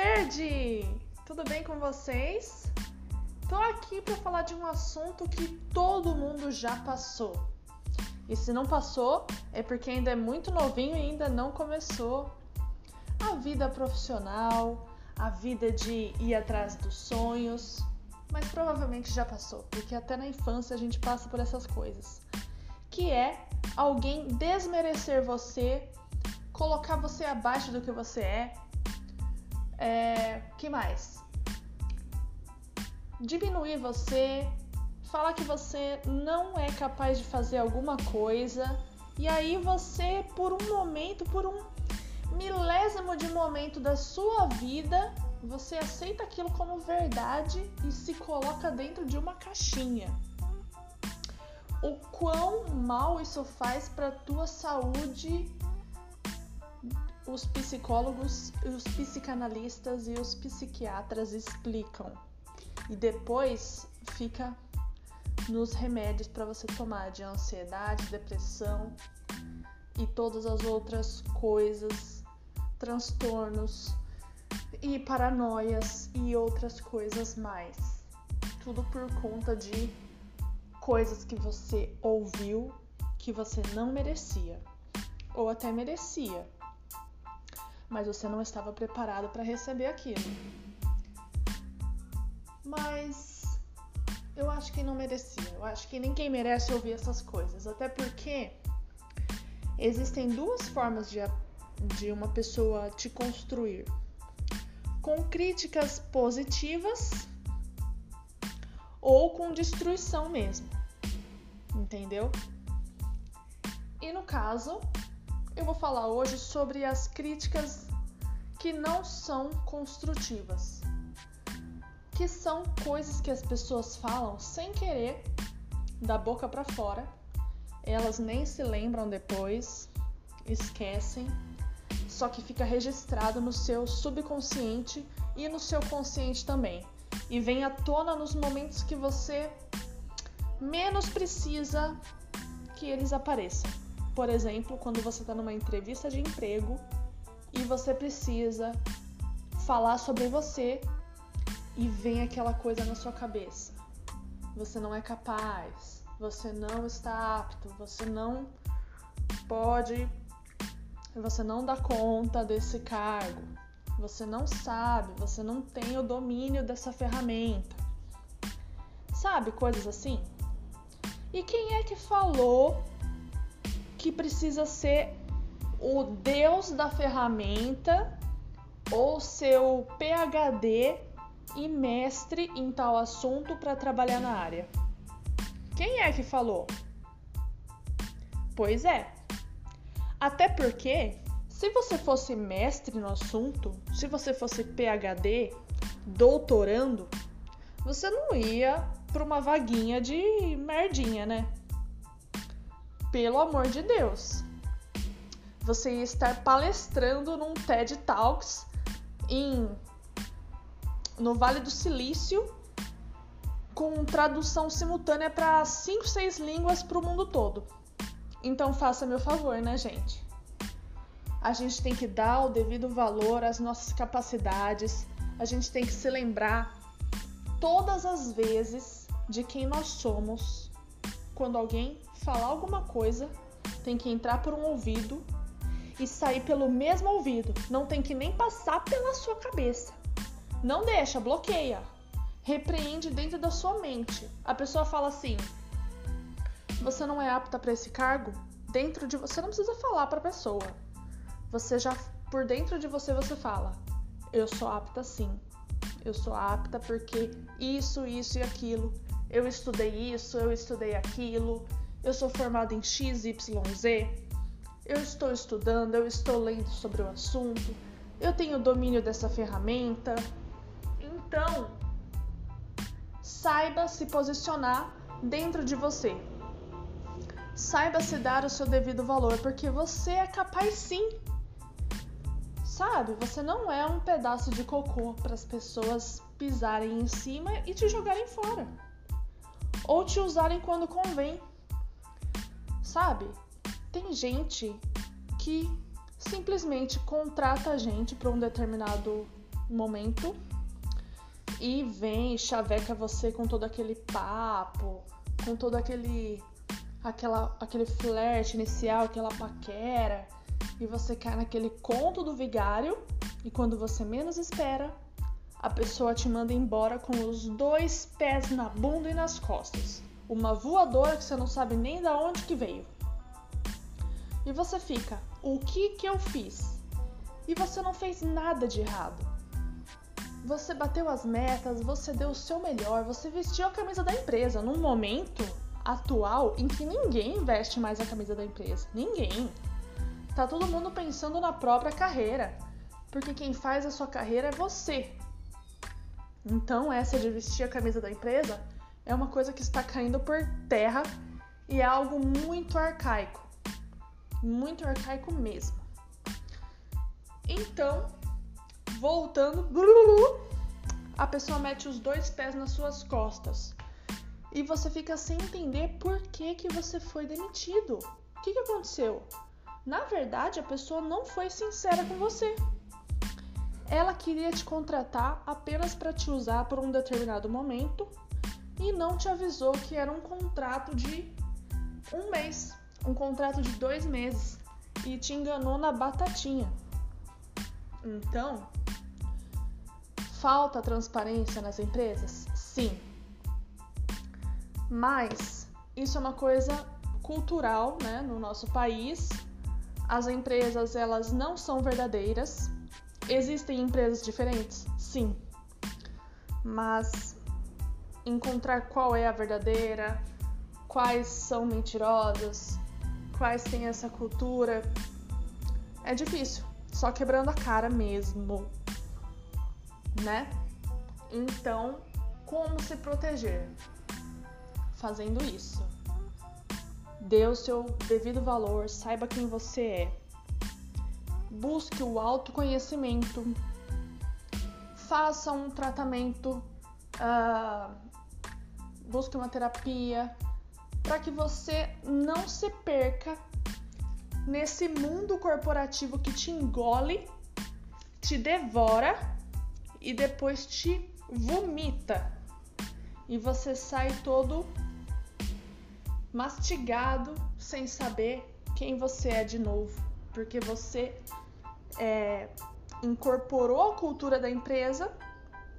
Verde! Tudo bem com vocês? Tô aqui para falar de um assunto que todo mundo já passou. E se não passou, é porque ainda é muito novinho e ainda não começou a vida profissional, a vida de ir atrás dos sonhos, mas provavelmente já passou, porque até na infância a gente passa por essas coisas. Que é alguém desmerecer você, colocar você abaixo do que você é. É, que mais? Diminuir você, falar que você não é capaz de fazer alguma coisa, e aí você, por um momento, por um milésimo de momento da sua vida, você aceita aquilo como verdade e se coloca dentro de uma caixinha. O quão mal isso faz para tua saúde? Os psicólogos, os psicanalistas e os psiquiatras explicam. E depois fica nos remédios para você tomar de ansiedade, depressão e todas as outras coisas transtornos e paranoias e outras coisas mais. Tudo por conta de coisas que você ouviu que você não merecia ou até merecia, mas você não estava preparado para receber aquilo. Mas eu acho que não merecia. Eu acho que ninguém merece ouvir essas coisas, até porque existem duas formas de de uma pessoa te construir com críticas positivas ou com destruição mesmo. Entendeu? E no caso, eu vou falar hoje sobre as críticas que não são construtivas. Que são coisas que as pessoas falam sem querer, da boca para fora. Elas nem se lembram depois, esquecem só que fica registrado no seu subconsciente e no seu consciente também. E vem à tona nos momentos que você menos precisa que eles apareçam. Por exemplo, quando você está numa entrevista de emprego e você precisa falar sobre você e vem aquela coisa na sua cabeça. Você não é capaz, você não está apto, você não pode você não dá conta desse cargo, você não sabe, você não tem o domínio dessa ferramenta. Sabe, coisas assim? E quem é que falou que precisa ser o deus da ferramenta ou seu PhD e mestre em tal assunto para trabalhar na área? Quem é que falou? Pois é, até porque, se você fosse mestre no assunto, se você fosse PhD, doutorando, você não ia para uma vaguinha de merdinha, né? Pelo amor de Deus. Você ia estar palestrando num TED Talks em no Vale do Silício com tradução simultânea para 5, 6 línguas para o mundo todo. Então faça meu favor, né, gente? A gente tem que dar o devido valor às nossas capacidades. A gente tem que se lembrar todas as vezes de quem nós somos. Quando alguém falar alguma coisa, tem que entrar por um ouvido e sair pelo mesmo ouvido. Não tem que nem passar pela sua cabeça. Não deixa, bloqueia. Repreende dentro da sua mente. A pessoa fala assim: você não é apta para esse cargo, dentro de você não precisa falar para a pessoa. Você já por dentro de você você fala: eu sou apta sim. Eu sou apta porque isso, isso e aquilo. Eu estudei isso, eu estudei aquilo. Eu sou formada em X, Y, Z. Eu estou estudando, eu estou lendo sobre o assunto. Eu tenho domínio dessa ferramenta. Então, saiba se posicionar dentro de você. Saiba se dar o seu devido valor, porque você é capaz sim. Sabe? Você não é um pedaço de cocô para as pessoas pisarem em cima e te jogarem fora. Ou te usarem quando convém. Sabe? Tem gente que simplesmente contrata a gente para um determinado momento e vem chaveca você com todo aquele papo, com todo aquele aquela aquele flerte inicial, aquela paquera, e você cai naquele conto do vigário e quando você menos espera, a pessoa te manda embora com os dois pés na bunda e nas costas. Uma voadora que você não sabe nem da onde que veio. E você fica, o que que eu fiz? E você não fez nada de errado. Você bateu as metas, você deu o seu melhor, você vestiu a camisa da empresa num momento atual em que ninguém veste mais a camisa da empresa. Ninguém. Tá todo mundo pensando na própria carreira, porque quem faz a sua carreira é você. Então, essa de vestir a camisa da empresa é uma coisa que está caindo por terra e é algo muito arcaico. Muito arcaico mesmo. Então, voltando, a pessoa mete os dois pés nas suas costas e você fica sem entender por que, que você foi demitido. O que, que aconteceu? Na verdade, a pessoa não foi sincera com você. Ela queria te contratar apenas para te usar por um determinado momento e não te avisou que era um contrato de um mês, um contrato de dois meses e te enganou na batatinha. Então, falta transparência nas empresas? Sim. Mas isso é uma coisa cultural, né, no nosso país. As empresas, elas não são verdadeiras Existem empresas diferentes? Sim. Mas encontrar qual é a verdadeira, quais são mentirosas, quais têm essa cultura, é difícil. Só quebrando a cara mesmo, né? Então, como se proteger? Fazendo isso. Dê o seu devido valor, saiba quem você é busque o autoconhecimento, faça um tratamento, uh, busque uma terapia, para que você não se perca nesse mundo corporativo que te engole, te devora e depois te vomita. E você sai todo mastigado sem saber quem você é de novo porque você é, incorporou a cultura da empresa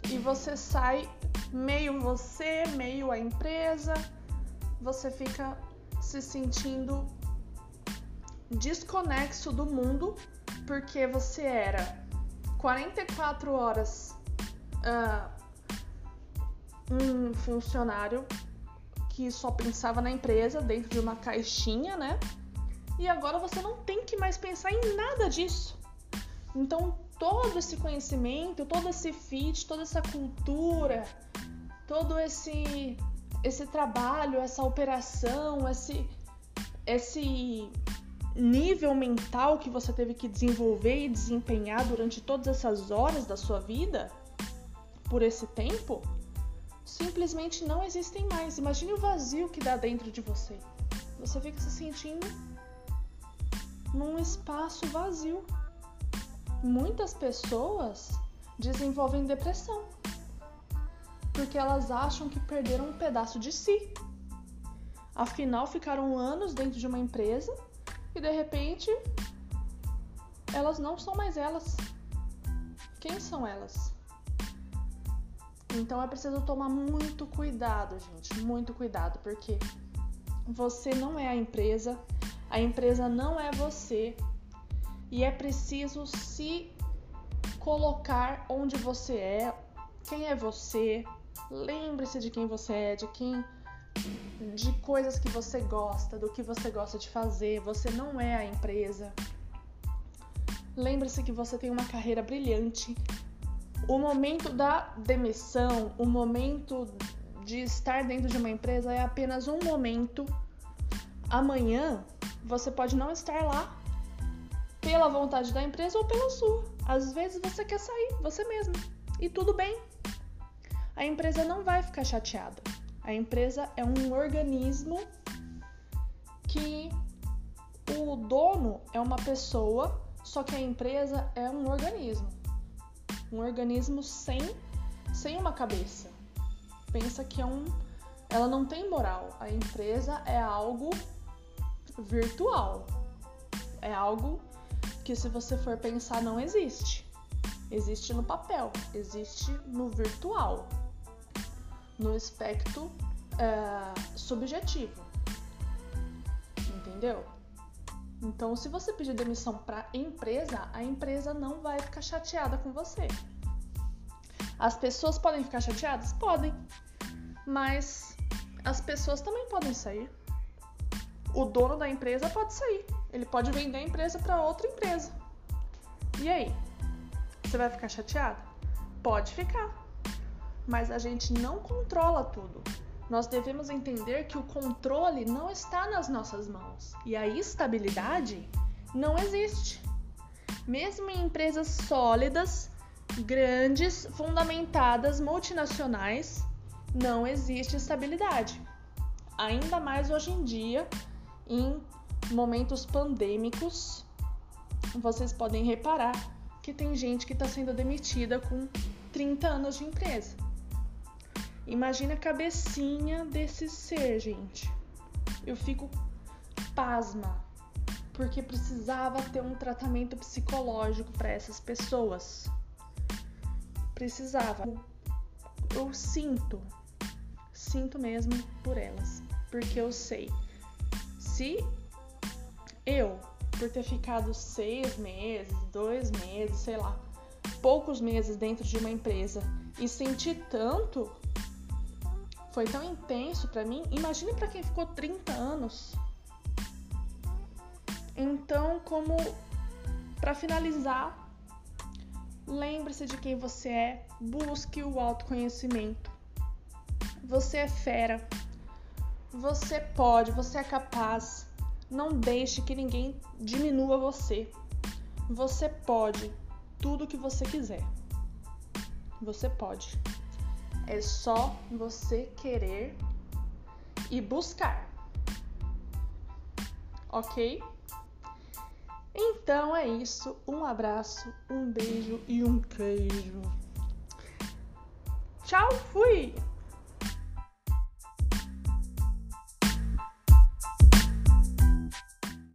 e você sai meio você, meio a empresa, você fica se sentindo desconexo do mundo porque você era 44 horas uh, um funcionário que só pensava na empresa dentro de uma caixinha, né? e agora você não tem que mais pensar em nada disso. Então, todo esse conhecimento, todo esse fit, toda essa cultura, todo esse esse trabalho, essa operação, esse esse nível mental que você teve que desenvolver e desempenhar durante todas essas horas da sua vida, por esse tempo, simplesmente não existem mais. Imagine o vazio que dá dentro de você. Você fica se sentindo num espaço vazio. Muitas pessoas desenvolvem depressão porque elas acham que perderam um pedaço de si. Afinal, ficaram anos dentro de uma empresa e de repente elas não são mais elas. Quem são elas? Então é preciso tomar muito cuidado, gente, muito cuidado, porque você não é a empresa, a empresa não é você e é preciso se colocar onde você é, quem é você. Lembre-se de quem você é, de quem de coisas que você gosta, do que você gosta de fazer. Você não é a empresa. Lembre-se que você tem uma carreira brilhante. O momento da demissão, o momento de estar dentro de uma empresa é apenas um momento. Amanhã você pode não estar lá pela vontade da empresa ou pela sua. Às vezes você quer sair, você mesmo. E tudo bem. A empresa não vai ficar chateada. A empresa é um organismo que o dono é uma pessoa, só que a empresa é um organismo. um organismo sem, sem uma cabeça. Pensa que é um, ela não tem moral. A empresa é algo virtual. É algo que se você for pensar não existe. Existe no papel, existe no virtual, no aspecto é, subjetivo. Entendeu? Então, se você pedir demissão para empresa, a empresa não vai ficar chateada com você. As pessoas podem ficar chateadas? Podem. Mas as pessoas também podem sair. O dono da empresa pode sair. Ele pode vender a empresa para outra empresa. E aí? Você vai ficar chateada? Pode ficar. Mas a gente não controla tudo nós devemos entender que o controle não está nas nossas mãos e a estabilidade não existe. Mesmo em empresas sólidas, grandes, fundamentadas, multinacionais, não existe estabilidade. Ainda mais hoje em dia, em momentos pandêmicos, vocês podem reparar que tem gente que está sendo demitida com 30 anos de empresa. Imagina a cabecinha desse ser, gente. Eu fico pasma, porque precisava ter um tratamento psicológico para essas pessoas. Precisava. Eu sinto, sinto mesmo por elas, porque eu sei. Se eu, por ter ficado seis meses, dois meses, sei lá, poucos meses dentro de uma empresa e sentir tanto, foi tão intenso para mim. Imagine para quem ficou 30 anos. Então, como para finalizar, lembre-se de quem você é, busque o autoconhecimento. Você é fera. Você pode, você é capaz. Não deixe que ninguém diminua você. Você pode tudo o que você quiser. Você pode. É só você querer e buscar. Ok? Então é isso. Um abraço, um beijo e um queijo. Tchau, fui!